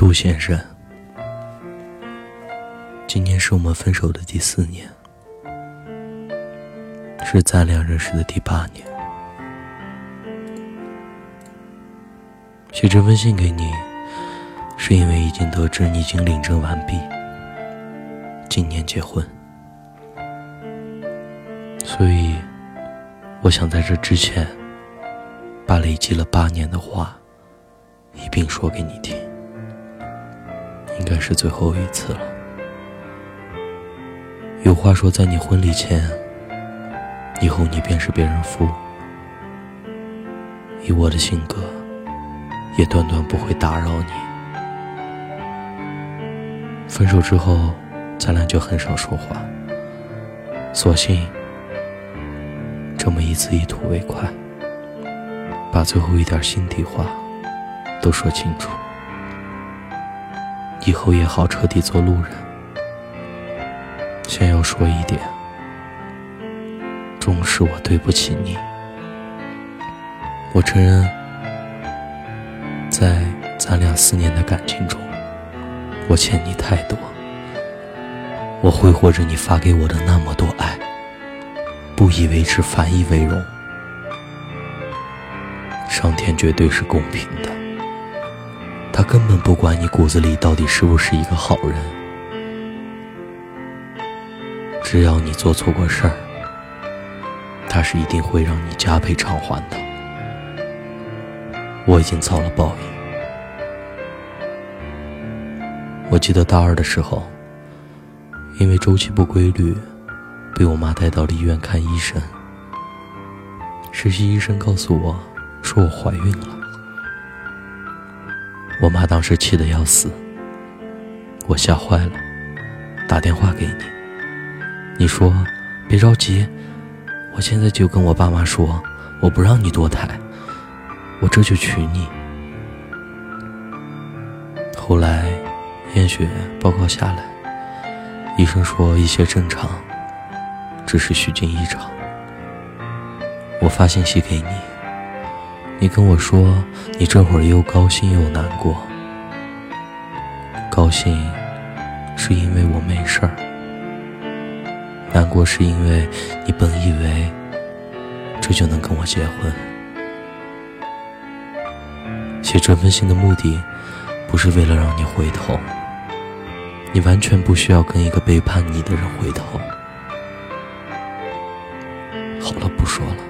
杜先生，今年是我们分手的第四年，是咱俩认识的第八年。写这封信给你，是因为已经得知你已经领证完毕，今年结婚，所以我想在这之前，把累积了八年的话一并说给你听。应该是最后一次了。有话说，在你婚礼前，以后你便是别人夫。以我的性格，也断断不会打扰你。分手之后，咱俩就很少说话，索性这么一字一吐为快，把最后一点心底话都说清楚。以后也好彻底做路人。先要说一点，终是我对不起你。我承认，在咱俩四年的感情中，我欠你太多。我挥霍着你发给我的那么多爱，不以为耻，反以为荣。上天绝对是公平的。根本不管你骨子里到底是不是一个好人，只要你做错过事儿，他是一定会让你加倍偿还的。我已经遭了报应。我记得大二的时候，因为周期不规律，被我妈带到了医院看医生。实习医生告诉我，说我怀孕了。我妈当时气得要死，我吓坏了，打电话给你，你说别着急，我现在就跟我爸妈说，我不让你堕胎，我这就娶你。后来验血报告下来，医生说一切正常，只是虚惊一场。我发信息给你。你跟我说，你这会儿又高兴又难过。高兴是因为我没事儿，难过是因为你本以为这就能跟我结婚。写这封信的目的不是为了让你回头，你完全不需要跟一个背叛你的人回头。好了，不说了。